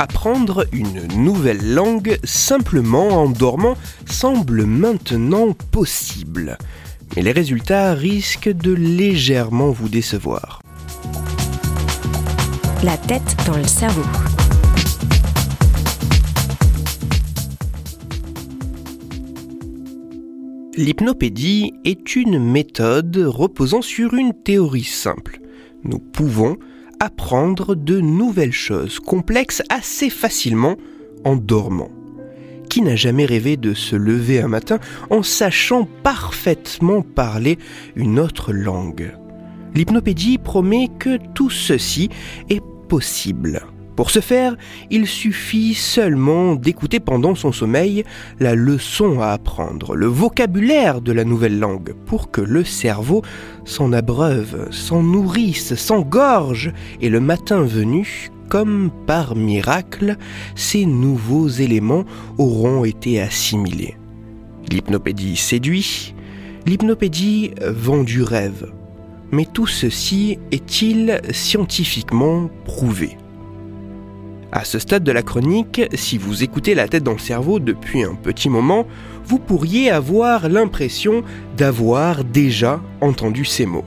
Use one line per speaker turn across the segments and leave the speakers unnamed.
Apprendre une nouvelle langue simplement en dormant semble maintenant possible. Mais les résultats risquent de légèrement vous décevoir.
La tête dans le cerveau.
L'hypnopédie est une méthode reposant sur une théorie simple. Nous pouvons apprendre de nouvelles choses complexes assez facilement en dormant. Qui n'a jamais rêvé de se lever un matin en sachant parfaitement parler une autre langue? L'hypnopédie promet que tout ceci est possible. Pour ce faire, il suffit seulement d'écouter pendant son sommeil la leçon à apprendre, le vocabulaire de la nouvelle langue, pour que le cerveau s'en abreuve, s'en nourrisse, s'engorge, et le matin venu, comme par miracle, ces nouveaux éléments auront été assimilés. L'hypnopédie séduit, l'hypnopédie vend du rêve. Mais tout ceci est-il scientifiquement prouvé? À ce stade de la chronique, si vous écoutez la tête dans le cerveau depuis un petit moment, vous pourriez avoir l'impression d'avoir déjà entendu ces mots.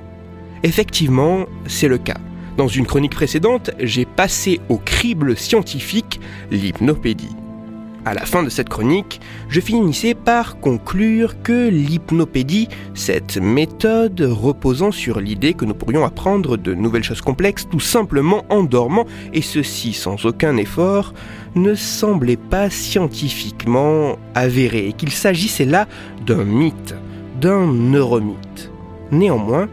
Effectivement, c'est le cas. Dans une chronique précédente, j'ai passé au crible scientifique l'hypnopédie. À la fin de cette chronique, je finissais par conclure que l'hypnopédie, cette méthode reposant sur l'idée que nous pourrions apprendre de nouvelles choses complexes tout simplement en dormant, et ceci sans aucun effort, ne semblait pas scientifiquement avéré, et qu'il s'agissait là d'un mythe, d'un neuromythe. Néanmoins,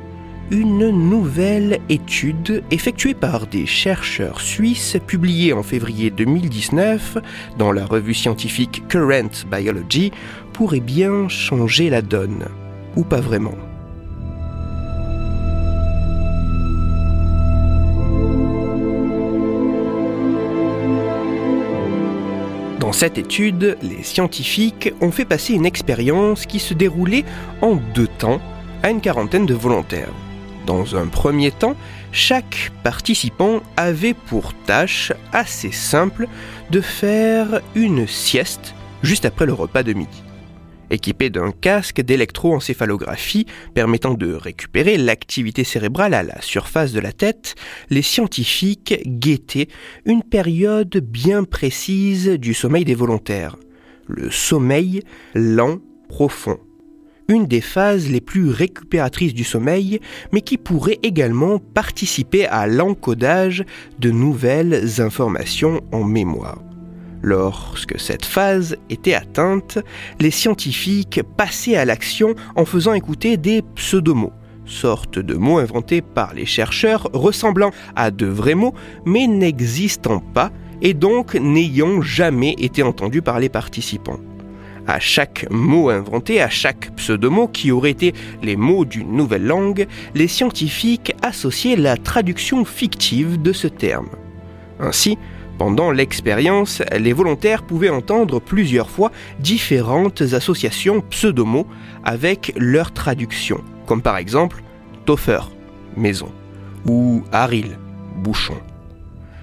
une nouvelle étude effectuée par des chercheurs suisses publiée en février 2019 dans la revue scientifique Current Biology pourrait bien changer la donne. Ou pas vraiment. Dans cette étude, les scientifiques ont fait passer une expérience qui se déroulait en deux temps à une quarantaine de volontaires. Dans un premier temps, chaque participant avait pour tâche assez simple de faire une sieste juste après le repas de midi. Équipé d'un casque d'électroencéphalographie permettant de récupérer l'activité cérébrale à la surface de la tête, les scientifiques guettaient une période bien précise du sommeil des volontaires. Le sommeil lent, profond une des phases les plus récupératrices du sommeil, mais qui pourrait également participer à l'encodage de nouvelles informations en mémoire. Lorsque cette phase était atteinte, les scientifiques passaient à l'action en faisant écouter des pseudomots, sorte de mots inventés par les chercheurs ressemblant à de vrais mots mais n'existant pas et donc n'ayant jamais été entendus par les participants. À chaque mot inventé, à chaque pseudomot qui aurait été les mots d'une nouvelle langue, les scientifiques associaient la traduction fictive de ce terme. Ainsi, pendant l'expérience, les volontaires pouvaient entendre plusieurs fois différentes associations pseudomots avec leur traduction, comme par exemple Toffer, maison, ou Haril, bouchon.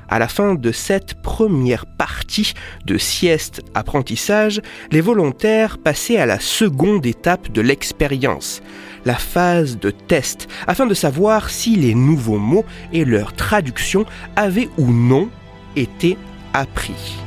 À la fin de cette première partie de sieste apprentissage, les volontaires passaient à la seconde étape de l'expérience, la phase de test, afin de savoir si les nouveaux mots et leur traduction avaient ou non été appris.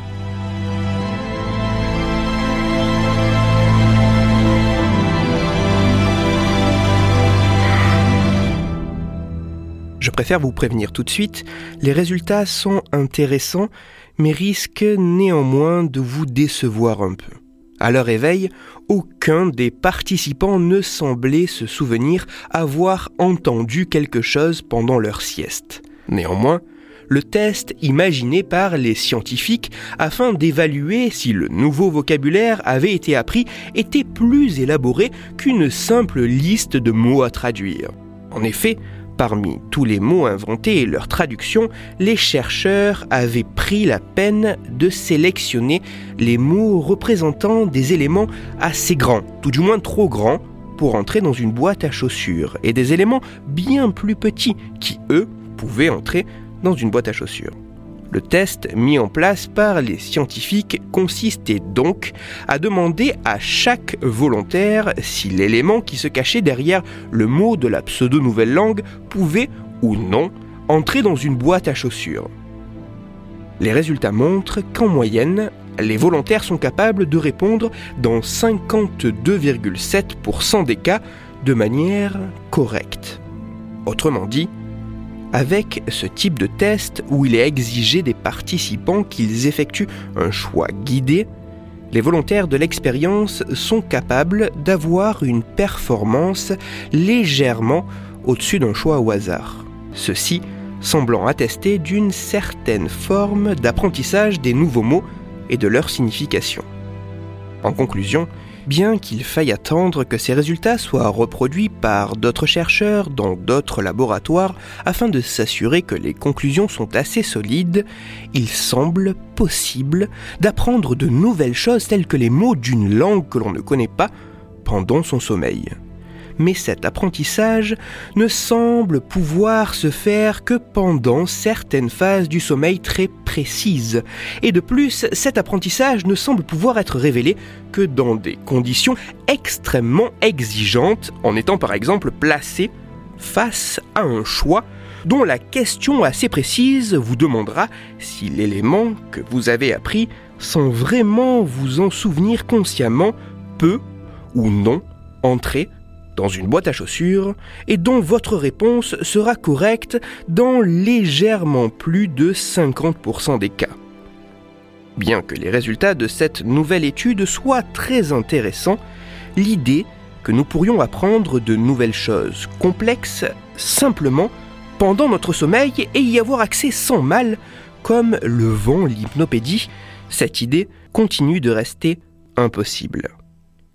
Je préfère vous prévenir tout de suite, les résultats sont intéressants, mais risquent néanmoins de vous décevoir un peu. À leur éveil, aucun des participants ne semblait se souvenir avoir entendu quelque chose pendant leur sieste. Néanmoins, le test imaginé par les scientifiques afin d'évaluer si le nouveau vocabulaire avait été appris était plus élaboré qu'une simple liste de mots à traduire. En effet, Parmi tous les mots inventés et leur traduction, les chercheurs avaient pris la peine de sélectionner les mots représentant des éléments assez grands, tout du moins trop grands, pour entrer dans une boîte à chaussures, et des éléments bien plus petits qui, eux, pouvaient entrer dans une boîte à chaussures. Le test mis en place par les scientifiques consistait donc à demander à chaque volontaire si l'élément qui se cachait derrière le mot de la pseudo-nouvelle langue pouvait ou non entrer dans une boîte à chaussures. Les résultats montrent qu'en moyenne, les volontaires sont capables de répondre dans 52,7% des cas de manière correcte. Autrement dit, avec ce type de test où il est exigé des participants qu'ils effectuent un choix guidé, les volontaires de l'expérience sont capables d'avoir une performance légèrement au-dessus d'un choix au hasard. Ceci semblant attester d'une certaine forme d'apprentissage des nouveaux mots et de leur signification. En conclusion, bien qu'il faille attendre que ces résultats soient reproduits par d'autres chercheurs dans d'autres laboratoires afin de s'assurer que les conclusions sont assez solides, il semble possible d'apprendre de nouvelles choses telles que les mots d'une langue que l'on ne connaît pas pendant son sommeil mais cet apprentissage ne semble pouvoir se faire que pendant certaines phases du sommeil très précises. Et de plus, cet apprentissage ne semble pouvoir être révélé que dans des conditions extrêmement exigeantes, en étant par exemple placé face à un choix dont la question assez précise vous demandera si l'élément que vous avez appris sans vraiment vous en souvenir consciemment peut ou non entrer dans une boîte à chaussures et dont votre réponse sera correcte dans légèrement plus de 50% des cas. Bien que les résultats de cette nouvelle étude soient très intéressants, l'idée que nous pourrions apprendre de nouvelles choses complexes simplement pendant notre sommeil et y avoir accès sans mal, comme le vent l'hypnopédie, cette idée continue de rester impossible.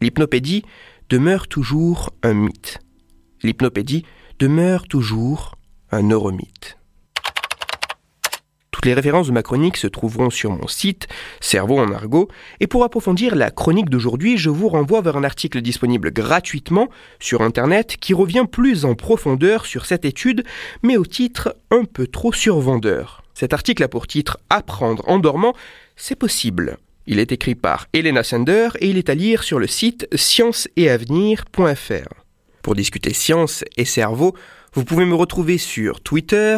L'hypnopédie demeure toujours un mythe. L'hypnopédie demeure toujours un neuromythe. Toutes les références de ma chronique se trouveront sur mon site Cerveau en argot et pour approfondir la chronique d'aujourd'hui, je vous renvoie vers un article disponible gratuitement sur internet qui revient plus en profondeur sur cette étude mais au titre un peu trop survendeur. Cet article a pour titre Apprendre en dormant, c'est possible. Il est écrit par Elena Sander et il est à lire sur le site scienceetavenir.fr. Pour discuter science et cerveau, vous pouvez me retrouver sur Twitter,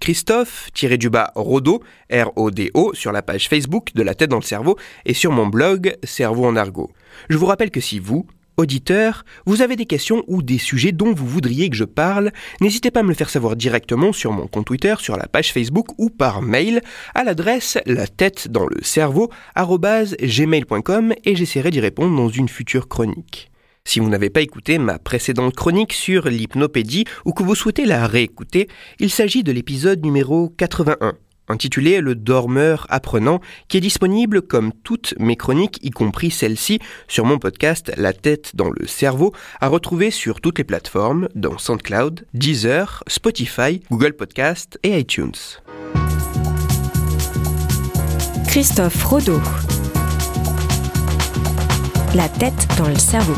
Christophe-Rodo, R-O-D-O, sur la page Facebook de La tête dans le cerveau et sur mon blog Cerveau en argot. Je vous rappelle que si vous, Auditeur, vous avez des questions ou des sujets dont vous voudriez que je parle, n'hésitez pas à me le faire savoir directement sur mon compte Twitter, sur la page Facebook ou par mail à l'adresse la tête dans le cerveau gmail.com et j'essaierai d'y répondre dans une future chronique. Si vous n'avez pas écouté ma précédente chronique sur l'hypnopédie ou que vous souhaitez la réécouter, il s'agit de l'épisode numéro 81 intitulé Le dormeur apprenant, qui est disponible comme toutes mes chroniques, y compris celle-ci, sur mon podcast La tête dans le cerveau, à retrouver sur toutes les plateformes, dans SoundCloud, Deezer, Spotify, Google Podcast et iTunes.
Christophe Rodeau. La tête dans le cerveau.